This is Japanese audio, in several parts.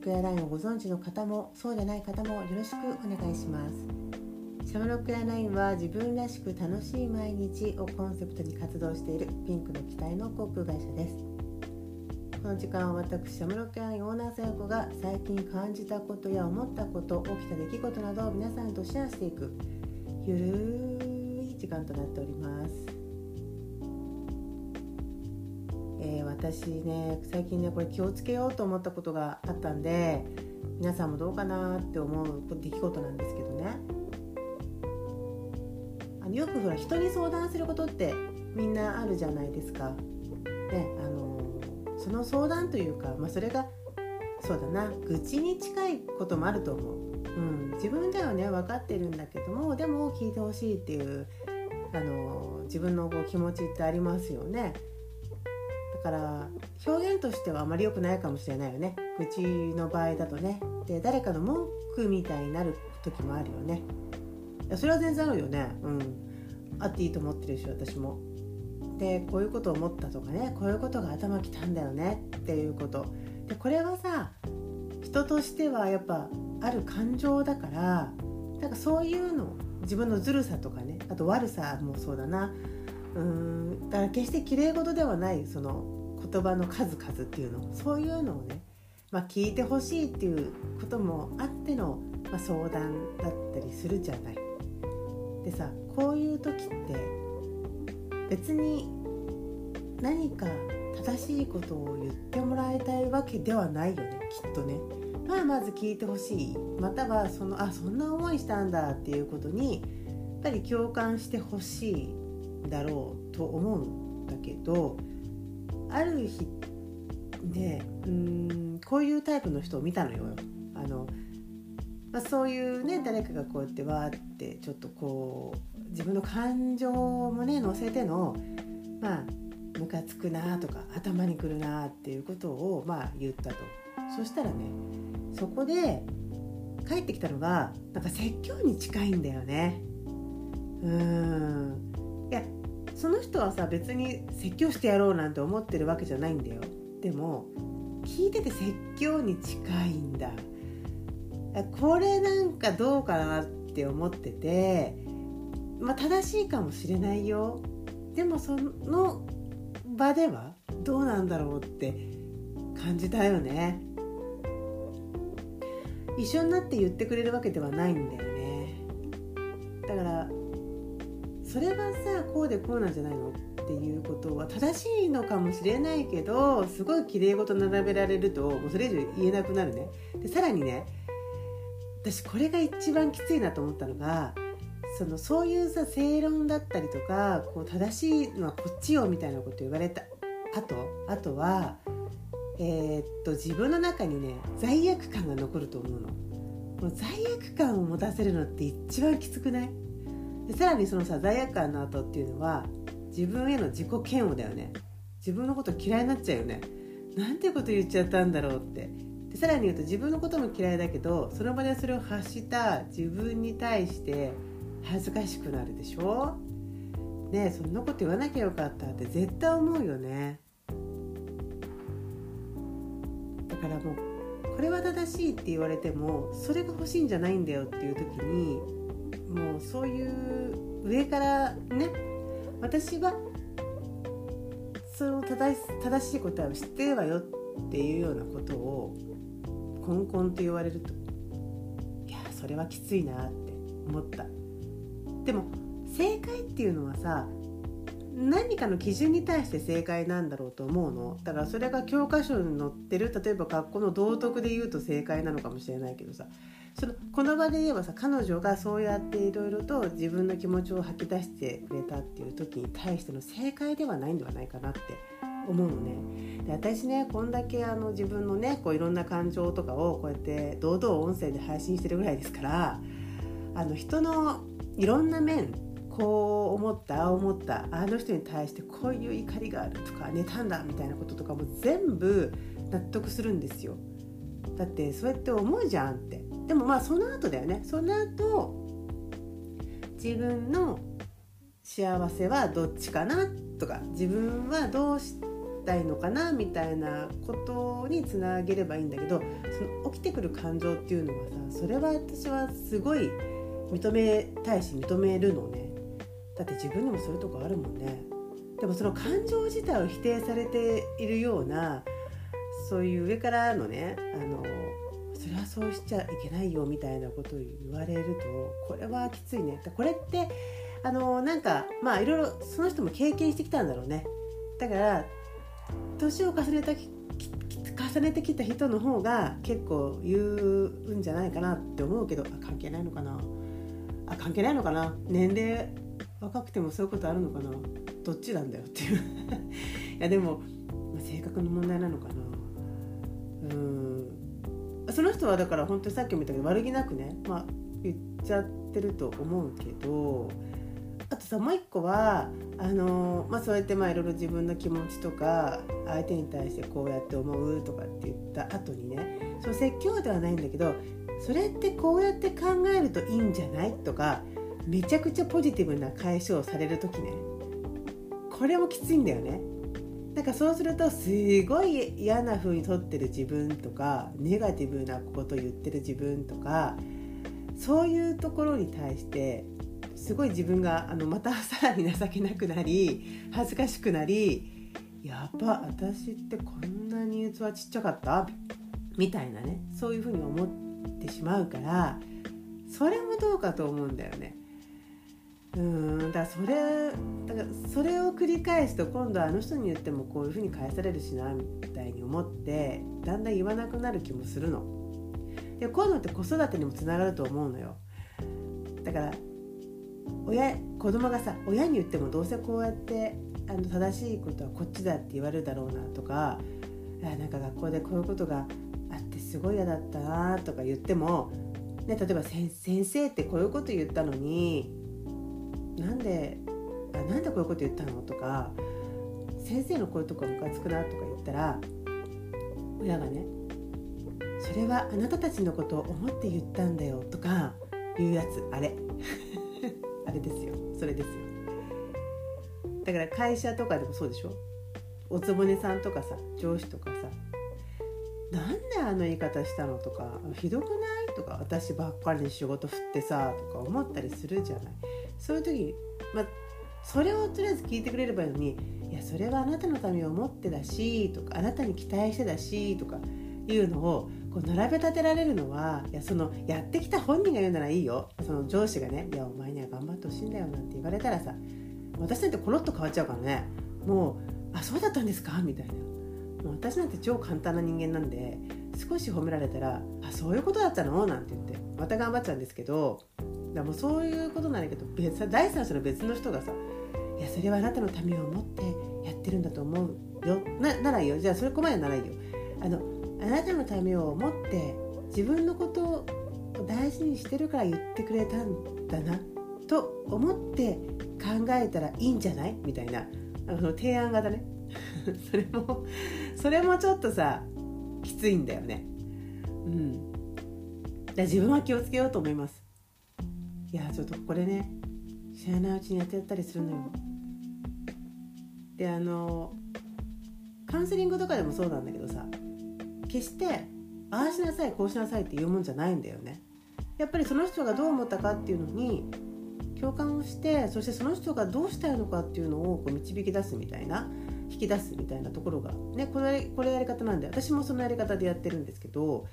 クエアラインをご存知の方もそうでない方もよろしくお願いします。シャムロックエアラインは自分らしく楽しい毎日をコンセプトに活動しているピンクの機体の航空会社です。この時間は私シャムロックエアラインオーナーさや子が最近感じたことや思ったこと起きた出来事などを皆さんとシェアしていくゆるい時間となっております。私ね最近ねこれ気をつけようと思ったことがあったんで皆さんもどうかなって思う出来事なんですけどねあのよくほら人に相談することってみんなあるじゃないですか。ねあのその相談というか、まあ、それがそうだな愚痴に近いこともあると思う。うん、自分ではね分かってるんだけどもでも聞いてほしいっていうあの自分のこう気持ちってありますよね。だから表現としてはあまり良くないかもしれないよね。愚痴の場合だとね。で誰かの文句みたいになる時もあるよね。それは全然あるよね。うん。あっていいと思ってるし私も。でこういうことを思ったとかね。こういうことが頭きたんだよね。っていうこと。でこれはさ人としてはやっぱある感情だからなんかそういうの自分のずるさとかね。あと悪さもそうだな。うんだから決してきれい事ではないその言葉の数々っていうのそういうのをね、まあ、聞いてほしいっていうこともあっての、まあ、相談だったりするじゃない。でさこういう時って別に何か正しいことを言ってもらいたいわけではないよねきっとね。まあ、まず聞いてほしいまたはそのあそんな思いしたんだっていうことにやっぱり共感してほしいだろうと思うんだけどある日でうんこういうタイプの人を見たのよ。あのまあ、そういうね誰かがこうやってわーってちょっとこう自分の感情もね乗せてのまあムカつくなとか頭にくるなっていうことをまあ言ったと。そしたらねそこで帰ってきたのがなんか説教に近いんだよね。うん。その人はさ別に説教してやろうなんて思ってるわけじゃないんだよ。でも聞いてて説教に近いんだ。これなんかどうかなって思っててまあ正しいかもしれないよ。でもその場ではどうなんだろうって感じたよね。一緒になって言ってくれるわけではないんだよね。だからそれはさこうでこうなんじゃないの？っていうことは正しいのかもしれないけどすごい綺麗事並べられるともうそれ以上言えなくなるね。でさらにね私これが一番きついなと思ったのがそのそういうさ正論だったりとかこう正しいのはこっちよみたいなこと言われたあとあとはえー、っと自分の中にね罪悪感が残ると思うの。もう罪悪感を持たせるのって一番きつくない？でさらにそのさ罪悪感の後っていうのは自分への自己嫌悪だよね。自分のこと嫌いになっちゃうよね。なんてこと言っちゃったんだろうって。でさらに言うと自分のことも嫌いだけどその場でそれを発した自分に対して恥ずかしくなるでしょ？ねそんなこと言わなきゃよかったって絶対思うよね。だからもうこれは正しいって言われてもそれが欲しいんじゃないんだよっていう時にもうそういう上からね私はその正し正しい答えを知ってればよっていうようなことをコンコンと言われるといやそれはきついなって思った。でも正解っていうのはさ何かの基準に対して正解なんだろうと思うの。だからそれが教科書に載ってる例えば学校の道徳で言うと正解なのかもしれないけどさ。そのこの場で言えばさ彼女がそうやっていろいろと自分の気持ちを吐き出してくれたっていう時に対しての正解ではないんではないかなって思うのね。で私ねこんだけあの自分のねこういろんな感情とかをこうやって堂々音声で配信してるぐらいですからあの人のいろんな面こう思ったああ思ったあの人に対してこういう怒りがあるとか妬んだみたいなこととかも全部納得するんですよ。だってそうやって思うじゃんって。でもまあその後だよね。その後自分の幸せはどっちかなとか自分はどうしたいのかなみたいなことにつなげればいいんだけどその起きてくる感情っていうのはさそれは私はすごい認めたいし認めるのね。だって自分にもそういうとこあるもんね。でもその感情自体を否定されているようなそういう上からのねあのそれはそうしちゃいけないよみたいなことを言われるとこれはきついね。これってあのなんかまあいろいろその人も経験してきたんだろうね。だから年を重ねた重ねてきた人の方が結構言うんじゃないかなって思うけどあ関係ないのかな。あ関係ないのかな。年齢若くてもそういうことあるのかな？どっちなんだよっていう。いやでも、まあ、性格の問題なのかな？うん。その人はだから本当にさっきも言ったけど悪気なくね、まあ、言っちゃってると思うけどあとさもう一個はあのまあ、そうやってまあいろいろ自分の気持ちとか相手に対してこうやって思うとかって言った後にねその説教ではないんだけどそれってこうやって考えるといいんじゃない？とかめちゃくちゃポジティブな解消をされる時ね。これもきついんだよね。なんかそうするとすごい嫌な風に撮ってる自分とかネガティブなこと言ってる自分とかそういうところに対してすごい自分があのまた さらに情けなくなり恥ずかしくなりやっぱ私ってこんなに器ちっちゃかった？みたいなね。そういうふうに思ってしまうからそれもどうかと思うんだよね。うんだかそれだからそれを繰り返すと今度あの人に言ってもこういうふうに返されるしなみたいに思ってだんだん言わなくなる気もするの。でこういうのって子育てにもつながると思うのよ。だから親子供がさ親に言ってもどうせこうやってあの正しいことはこっちだって言われるだろうなとかなんか学校でこういうことがあってすごい嫌だったなとか言っても、ね、例えば先生ってこういうこと言ったのになんであなんでこういうこと言ったの？とか先生のこういうとこムカつくな？とか言ったら親がねそれはあなたたちのことを思って言ったんだよとかいうやつあれ。あれですよ。それですよ。だから会社とかでもそうでしょ？おつぼねさんとかさ上司とかさなんであの言い方したの？とかひどくない？とか私ばっかりに仕事振ってさとか思ったりするじゃない。そういう時まあそれをとりあえず聞いてくれればいいのにいやそれはあなたのためを思ってだしとかあなたに期待してだしとかいうのをこう並べ立てられるのはいやそのやってきた本人が言うならいいよその上司がね「いやお前には頑張ってほしいんだよ」なんて言われたらさ私なんてコロッと変わっちゃうからねもう「あそうだったんですか?」みたいなもう私なんて超簡単な人間なんで少し褒められたら「あそういうことだったの?」なんて言ってまた頑張っちゃうんですけどだもうそういうことなんだけど別第三者の別の人がさ「いやそれはあなたのためを思ってやってるんだと思うよ」なならいいよ。じゃあそれこまでならいいよ。あのあなたのためを思って自分のことを大事にしてるから言ってくれたんだなと思って考えたらいいんじゃない？みたいな。あの提案型ね。それもそれもちょっとさきついんだよね。うん。だ自分は気をつけようと思います。いやちょっとこれね知らないうちにやってやったりするのよ。であのカウンセリングとかでもそうなんだけどさ決してああしなさいこうしなさいっていうもんじゃないんだよね。やっぱりその人がどう思ったかっていうのに共感をしてそしてその人がどうしたいのかっていうのをこう導き出すみたいな引き出すみたいなところがねこれこれやり方なんで私もそのやり方でやってるんですけど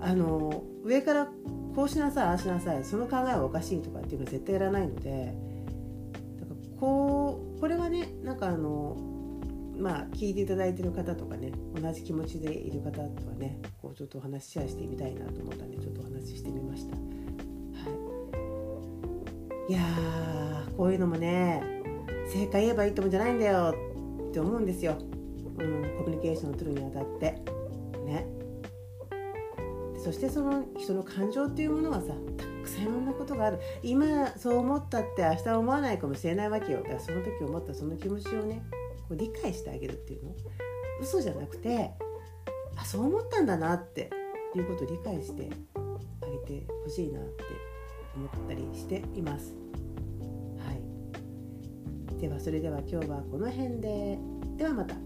あの上からこうしなさいああしなさいその考えはおかしいとかっていうのは絶対やらないのでだからこうこれはねなんかあのまあ聞いていただいてる方とかね同じ気持ちでいる方とはねこうちょっとお話シェアしてみたいなと思ったんでちょっとお話ししてみました。はい、いやこういうのもね正解言えばいいってもんじゃないんだよって思うんですよ、うん、コミュニケーションを取るにあたって。ね。そしてその人の感情っていうものはさたくさんいろんなことがある。今そう思ったって明日思わないかもしれないわけよ。だからその時思ったその気持ちをね。こう理解してあげるっていうの。嘘じゃなくてあそう思ったんだなっていうことを理解してあげてほしいなって思ったりしています。はい、ではそれでは今日はこの辺で。ではまた。